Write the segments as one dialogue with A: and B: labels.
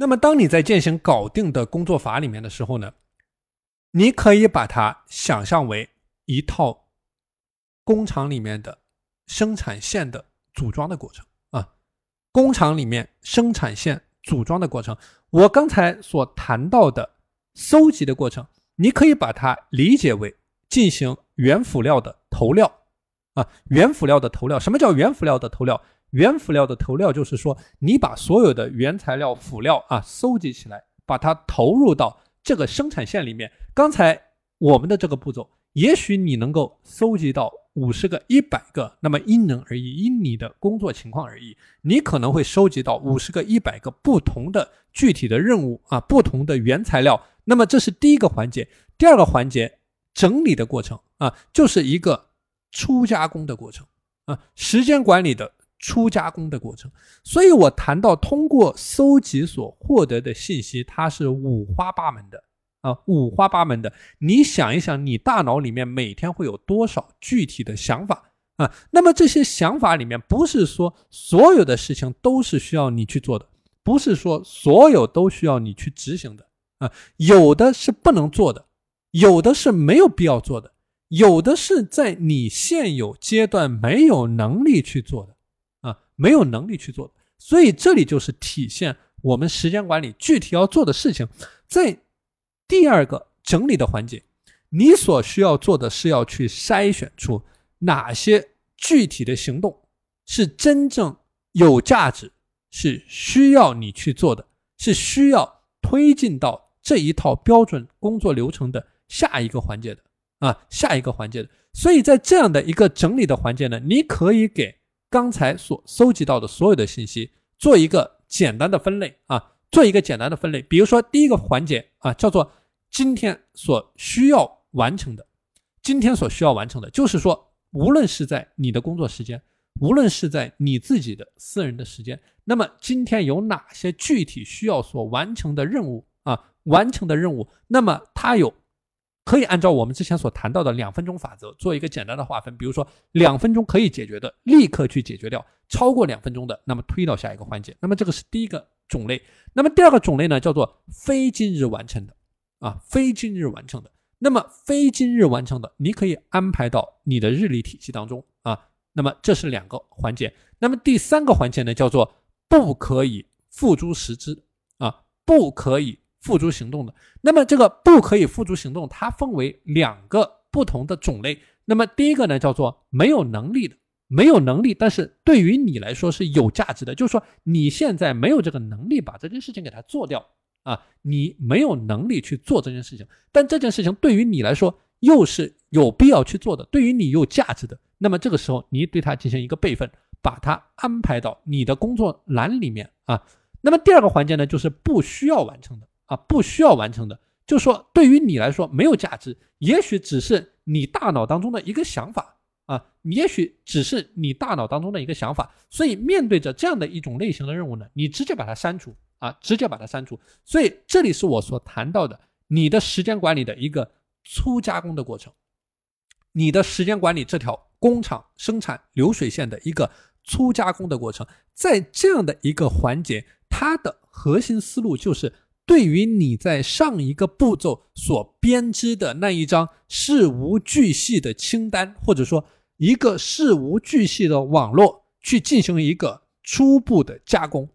A: 那么，当你在践行搞定的工作法里面的时候呢，你可以把它想象为一套工厂里面的生产线的组装的过程啊。工厂里面生产线组装的过程，我刚才所谈到的搜集的过程，你可以把它理解为进行原辅料的投料啊。原辅料的投料，什么叫原辅料的投料？原辅料的投料就是说，你把所有的原材料辅料啊收集起来，把它投入到这个生产线里面。刚才我们的这个步骤，也许你能够收集到五十个、一百个，那么因人而异，因你的工作情况而异，你可能会收集到五十个、一百个不同的具体的任务啊，不同的原材料。那么这是第一个环节，第二个环节整理的过程啊，就是一个初加工的过程啊，时间管理的。初加工的过程，所以我谈到通过搜集所获得的信息，它是五花八门的啊，五花八门的。你想一想，你大脑里面每天会有多少具体的想法啊？那么这些想法里面，不是说所有的事情都是需要你去做的，不是说所有都需要你去执行的啊，有的是不能做的，有的是没有必要做的，有的是在你现有阶段没有能力去做的。没有能力去做，所以这里就是体现我们时间管理具体要做的事情。在第二个整理的环节，你所需要做的是要去筛选出哪些具体的行动是真正有价值，是需要你去做的，是需要推进到这一套标准工作流程的下一个环节的啊，下一个环节的。所以在这样的一个整理的环节呢，你可以给。刚才所收集到的所有的信息，做一个简单的分类啊，做一个简单的分类。比如说，第一个环节啊，叫做今天所需要完成的。今天所需要完成的，就是说，无论是在你的工作时间，无论是在你自己的私人的时间，那么今天有哪些具体需要所完成的任务啊？完成的任务，那么它有。可以按照我们之前所谈到的两分钟法则做一个简单的划分，比如说两分钟可以解决的，立刻去解决掉；超过两分钟的，那么推到下一个环节。那么这个是第一个种类。那么第二个种类呢，叫做非今日完成的啊，非今日完成的。那么非今日完成的，你可以安排到你的日历体系当中啊。那么这是两个环节。那么第三个环节呢，叫做不可以付诸实质啊，不可以。付诸行动的，那么这个不可以付诸行动，它分为两个不同的种类。那么第一个呢，叫做没有能力的，没有能力，但是对于你来说是有价值的，就是说你现在没有这个能力把这件事情给它做掉啊，你没有能力去做这件事情，但这件事情对于你来说又是有必要去做的，对于你有价值的，那么这个时候你对它进行一个备份，把它安排到你的工作栏里面啊。那么第二个环节呢，就是不需要完成的。啊，不需要完成的，就说对于你来说没有价值，也许只是你大脑当中的一个想法啊，也许只是你大脑当中的一个想法。所以面对着这样的一种类型的任务呢，你直接把它删除啊，直接把它删除。所以这里是我所谈到的你的时间管理的一个初加工的过程，你的时间管理这条工厂生产流水线的一个初加工的过程，在这样的一个环节，它的核心思路就是。对于你在上一个步骤所编织的那一张事无巨细的清单，或者说一个事无巨细的网络，去进行一个初步的加工，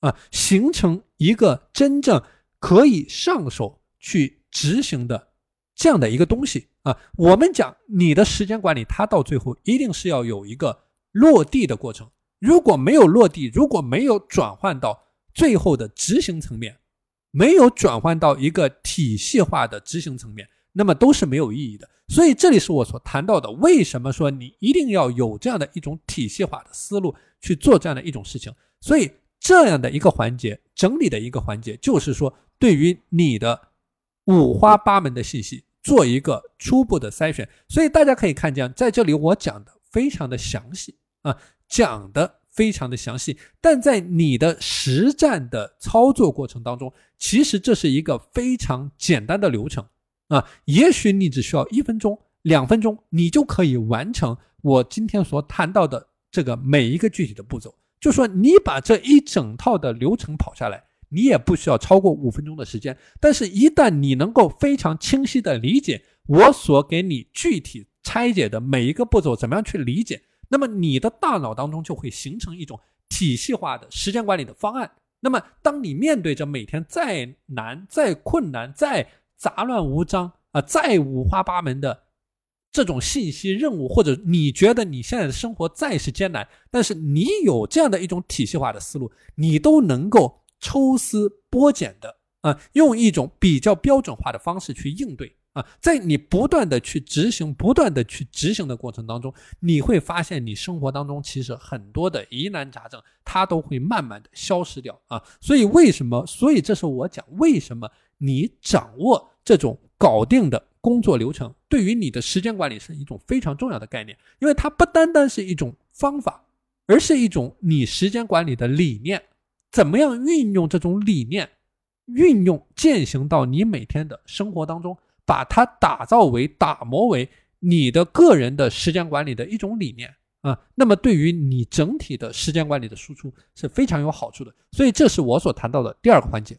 A: 啊，形成一个真正可以上手去执行的这样的一个东西啊。我们讲你的时间管理，它到最后一定是要有一个落地的过程。如果没有落地，如果没有转换到最后的执行层面，没有转换到一个体系化的执行层面，那么都是没有意义的。所以这里是我所谈到的，为什么说你一定要有这样的一种体系化的思路去做这样的一种事情。所以这样的一个环节，整理的一个环节，就是说对于你的五花八门的信息做一个初步的筛选。所以大家可以看见，在这里我讲的非常的详细啊，讲的。非常的详细，但在你的实战的操作过程当中，其实这是一个非常简单的流程啊。也许你只需要一分钟、两分钟，你就可以完成我今天所谈到的这个每一个具体的步骤。就说你把这一整套的流程跑下来，你也不需要超过五分钟的时间。但是，一旦你能够非常清晰的理解我所给你具体拆解的每一个步骤怎么样去理解，那么你的大脑当中就会形成一种体系化的时间管理的方案。那么，当你面对着每天再难、再困难、再杂乱无章啊、再五花八门的这种信息任务，或者你觉得你现在的生活再是艰难，但是你有这样的一种体系化的思路，你都能够抽丝剥茧的啊，用一种比较标准化的方式去应对。啊，在你不断的去执行、不断的去执行的过程当中，你会发现你生活当中其实很多的疑难杂症，它都会慢慢的消失掉啊。所以为什么？所以这是我讲为什么你掌握这种搞定的工作流程，对于你的时间管理是一种非常重要的概念，因为它不单单是一种方法，而是一种你时间管理的理念。怎么样运用这种理念，运用践行到你每天的生活当中？把它打造为、打磨为你的个人的时间管理的一种理念啊，那么对于你整体的时间管理的输出是非常有好处的。所以，这是我所谈到的第二个环节。